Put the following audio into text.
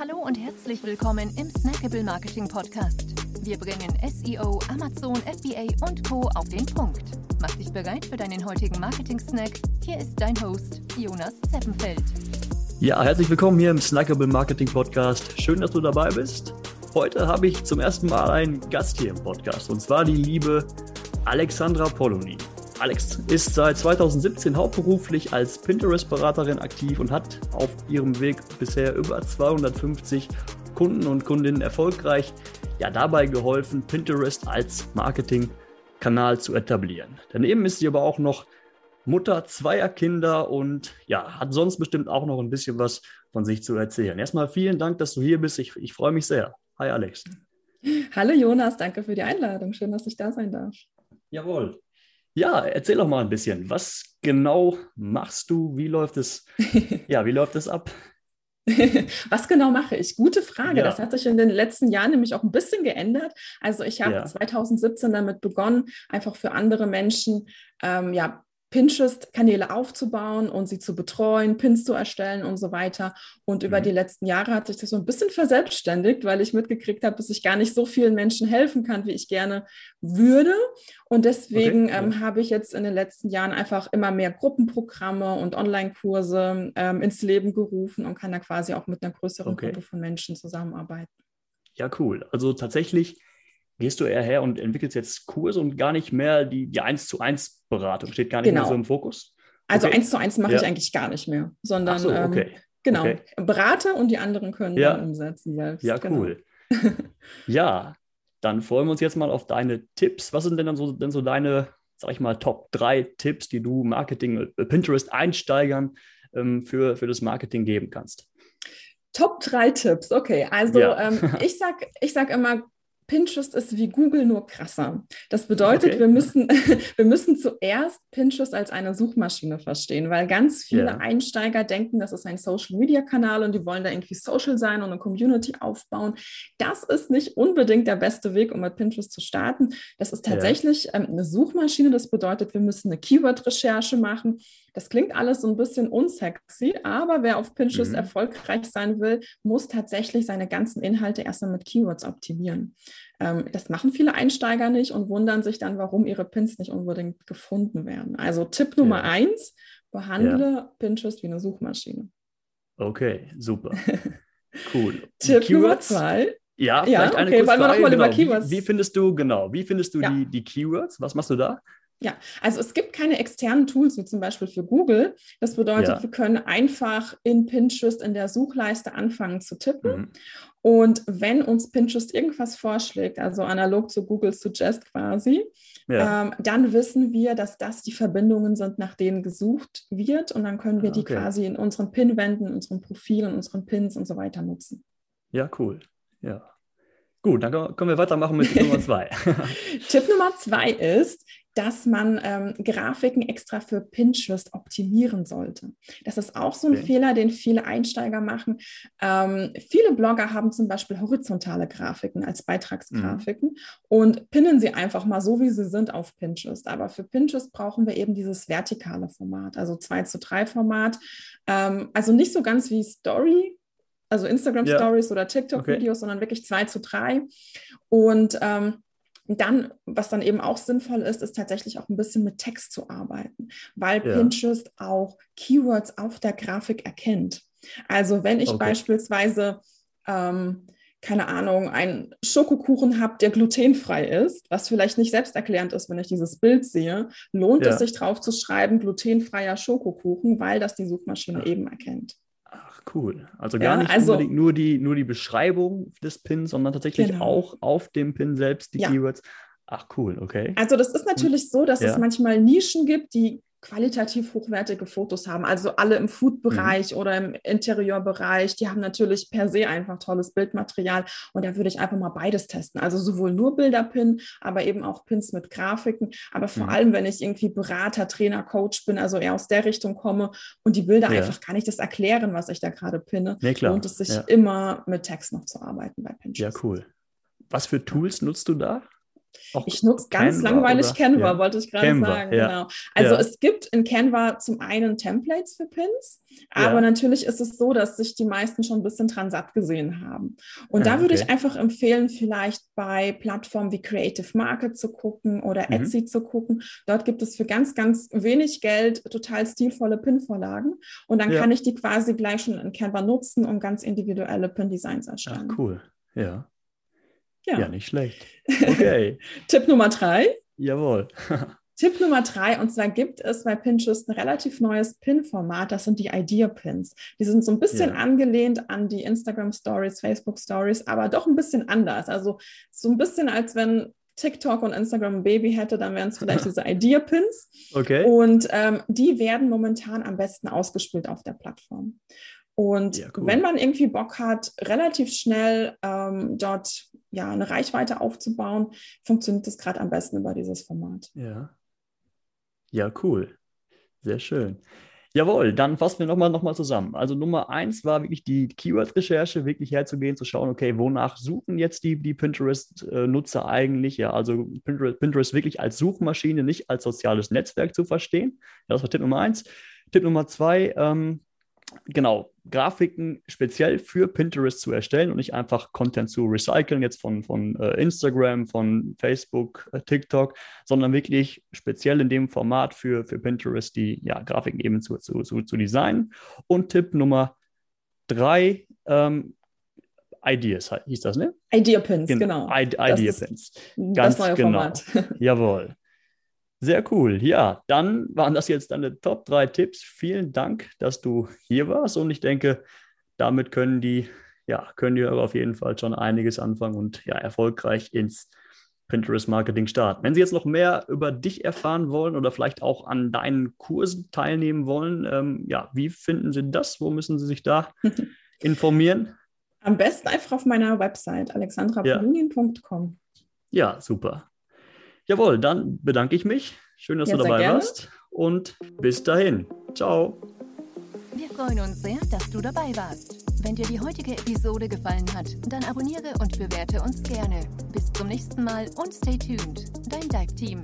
Hallo und herzlich willkommen im Snackable Marketing Podcast. Wir bringen SEO, Amazon, FBA und Co. auf den Punkt. Mach dich bereit für deinen heutigen Marketing-Snack. Hier ist dein Host, Jonas Zeppenfeld. Ja, herzlich willkommen hier im Snackable Marketing Podcast. Schön, dass du dabei bist. Heute habe ich zum ersten Mal einen Gast hier im Podcast und zwar die liebe Alexandra Poloni. Alex ist seit 2017 hauptberuflich als Pinterest-Beraterin aktiv und hat auf ihrem Weg bisher über 250 Kunden und Kundinnen erfolgreich ja, dabei geholfen, Pinterest als Marketingkanal zu etablieren. Daneben ist sie aber auch noch Mutter zweier Kinder und ja, hat sonst bestimmt auch noch ein bisschen was von sich zu erzählen. Erstmal vielen Dank, dass du hier bist. Ich, ich freue mich sehr. Hi Alex. Hallo Jonas, danke für die Einladung. Schön, dass ich da sein darf. Jawohl. Ja, erzähl doch mal ein bisschen. Was genau machst du? Wie läuft es? ja, wie läuft es ab? Was genau mache ich? Gute Frage. Ja. Das hat sich in den letzten Jahren nämlich auch ein bisschen geändert. Also ich habe ja. 2017 damit begonnen, einfach für andere Menschen ähm, ja, Pinterest-Kanäle aufzubauen und sie zu betreuen, Pins zu erstellen und so weiter. Und über mhm. die letzten Jahre hat sich das so ein bisschen verselbstständigt, weil ich mitgekriegt habe, dass ich gar nicht so vielen Menschen helfen kann, wie ich gerne würde. Und deswegen okay. ähm, habe ich jetzt in den letzten Jahren einfach immer mehr Gruppenprogramme und Online-Kurse ähm, ins Leben gerufen und kann da quasi auch mit einer größeren okay. Gruppe von Menschen zusammenarbeiten. Ja, cool. Also tatsächlich gehst du eher her und entwickelst jetzt Kurse und gar nicht mehr die, die 1 zu 1 Beratung, steht gar nicht genau. mehr so im Fokus? Also okay. 1 zu 1 mache ja. ich eigentlich gar nicht mehr, sondern so, okay. ähm, genau, okay. berate und die anderen können ja. dann umsetzen selbst. Ja, genau. cool. ja, dann freuen wir uns jetzt mal auf deine Tipps. Was sind denn dann so, denn so deine, sag ich mal, Top 3 Tipps, die du Marketing, äh, Pinterest-Einsteigern ähm, für, für das Marketing geben kannst? Top 3 Tipps, okay. Also ja. ähm, ich sage ich sag immer, Pinterest ist wie Google nur krasser. Das bedeutet, okay. wir, müssen, wir müssen zuerst Pinterest als eine Suchmaschine verstehen, weil ganz viele yeah. Einsteiger denken, das ist ein Social-Media-Kanal und die wollen da irgendwie social sein und eine Community aufbauen. Das ist nicht unbedingt der beste Weg, um mit Pinterest zu starten. Das ist tatsächlich yeah. ähm, eine Suchmaschine. Das bedeutet, wir müssen eine Keyword-Recherche machen. Das klingt alles so ein bisschen unsexy, aber wer auf Pinterest mhm. erfolgreich sein will, muss tatsächlich seine ganzen Inhalte erstmal mit Keywords optimieren. Ähm, das machen viele Einsteiger nicht und wundern sich dann, warum ihre Pins nicht unbedingt gefunden werden. Also Tipp Nummer ja. eins, behandle ja. Pinterest wie eine Suchmaschine. Okay, super. Cool. Tipp Keywords? Nummer zwei. Ja, ja vielleicht eine okay, kurze Frage. Genau. über Keywords. Wie, wie, findest du, genau, wie findest du ja. die, die Keywords? Was machst du da? Ja, also es gibt keine externen Tools, wie zum Beispiel für Google. Das bedeutet, ja. wir können einfach in Pinterest in der Suchleiste anfangen zu tippen. Mhm. Und wenn uns Pinterest irgendwas vorschlägt, also analog zu Google Suggest quasi, ja. ähm, dann wissen wir, dass das die Verbindungen sind, nach denen gesucht wird. Und dann können wir ah, okay. die quasi in unseren Pin-Wänden, unseren Profilen, unseren Pins und so weiter nutzen. Ja, cool. Ja. Gut, dann können wir weitermachen mit Tipp Nummer zwei. Tipp Nummer zwei ist, dass man ähm, Grafiken extra für Pinterest optimieren sollte. Das ist auch so ein okay. Fehler, den viele Einsteiger machen. Ähm, viele Blogger haben zum Beispiel horizontale Grafiken als Beitragsgrafiken mhm. und pinnen sie einfach mal so, wie sie sind auf Pinterest. Aber für Pinterest brauchen wir eben dieses vertikale Format, also 2 zu 3 Format. Ähm, also nicht so ganz wie Story, also Instagram Stories ja. oder TikTok-Videos, okay. sondern wirklich 2 zu 3. Und ähm, dann, was dann eben auch sinnvoll ist, ist tatsächlich auch ein bisschen mit Text zu arbeiten, weil ja. Pinterest auch Keywords auf der Grafik erkennt. Also wenn ich okay. beispielsweise, ähm, keine Ahnung, einen Schokokuchen habe, der glutenfrei ist, was vielleicht nicht selbsterklärend ist, wenn ich dieses Bild sehe, lohnt ja. es sich drauf zu schreiben, glutenfreier Schokokuchen, weil das die Suchmaschine Ach. eben erkennt cool. Also gar ja, nicht also, unbedingt nur die, nur die Beschreibung des Pins, sondern tatsächlich genau. auch auf dem Pin selbst die ja. Keywords. Ach cool, okay. Also das ist natürlich so, dass ja. es manchmal Nischen gibt, die qualitativ hochwertige Fotos haben. Also alle im Food-Bereich mhm. oder im Interieurbereich, die haben natürlich per se einfach tolles Bildmaterial. Und da würde ich einfach mal beides testen. Also sowohl nur Bilderpin, aber eben auch Pins mit Grafiken. Aber vor mhm. allem, wenn ich irgendwie Berater, Trainer, Coach bin, also eher aus der Richtung komme und die Bilder ja. einfach kann ich das erklären, was ich da gerade pinne, nee, lohnt es sich ja. immer mit Text noch zu arbeiten bei Pinterest. Ja, cool. Was für Tools nutzt du da? Auch ich nutze ganz Canva langweilig oder? Canva, ja. wollte ich gerade sagen. Ja. Genau. Also ja. es gibt in Canva zum einen Templates für Pins, aber natürlich ist es so, dass sich die meisten schon ein bisschen dran satt gesehen haben. Und da würde okay. ich einfach empfehlen, vielleicht bei Plattformen wie Creative Market zu gucken oder mhm. Etsy zu gucken. Dort gibt es für ganz, ganz wenig Geld total stilvolle Pin-Vorlagen. Und dann kann ich die quasi gleich schon in Canva nutzen, um ganz individuelle Pin-Designs erstellen. Ach, cool. Ja. Ja. ja, nicht schlecht. Okay. Tipp Nummer drei. Jawohl. Tipp Nummer drei, und zwar gibt es bei Pinterest ein relativ neues Pin-Format, das sind die Idea-Pins. Die sind so ein bisschen ja. angelehnt an die Instagram Stories, Facebook Stories, aber doch ein bisschen anders. Also so ein bisschen, als wenn TikTok und Instagram ein Baby hätte, dann wären es vielleicht diese Idea-Pins. Okay. Und ähm, die werden momentan am besten ausgespielt auf der Plattform. Und ja, cool. wenn man irgendwie Bock hat, relativ schnell ähm, dort ja eine Reichweite aufzubauen, funktioniert das gerade am besten über dieses Format. Ja. Ja, cool. Sehr schön. Jawohl, dann fassen wir nochmal noch mal zusammen. Also Nummer eins war wirklich die Keyword-Recherche, wirklich herzugehen, zu schauen, okay, wonach suchen jetzt die, die Pinterest-Nutzer eigentlich? Ja, also Pinterest, Pinterest wirklich als Suchmaschine, nicht als soziales Netzwerk zu verstehen. Das war Tipp Nummer eins. Tipp Nummer zwei, ähm, genau, Grafiken speziell für Pinterest zu erstellen und nicht einfach Content zu recyceln, jetzt von, von äh, Instagram, von Facebook, äh, TikTok, sondern wirklich speziell in dem Format für, für Pinterest die ja, Grafiken eben zu, zu, zu, zu designen. Und Tipp Nummer drei, ähm, Ideas hieß das, ne? Idea Pins, genau. I Idea Pins. Ganz das neue genau. Format. Jawohl. Sehr cool. Ja, dann waren das jetzt deine Top 3 Tipps. Vielen Dank, dass du hier warst und ich denke, damit können die, ja, können die auf jeden Fall schon einiges anfangen und ja, erfolgreich ins Pinterest Marketing starten. Wenn Sie jetzt noch mehr über dich erfahren wollen oder vielleicht auch an deinen Kursen teilnehmen wollen, ähm, ja, wie finden Sie das? Wo müssen Sie sich da informieren? Am besten einfach auf meiner Website alexandrapolunien.com. Ja. ja, super. Jawohl, dann bedanke ich mich. Schön, dass ja, du dabei warst. Und bis dahin. Ciao. Wir freuen uns sehr, dass du dabei warst. Wenn dir die heutige Episode gefallen hat, dann abonniere und bewerte uns gerne. Bis zum nächsten Mal und stay tuned. Dein Dive Team.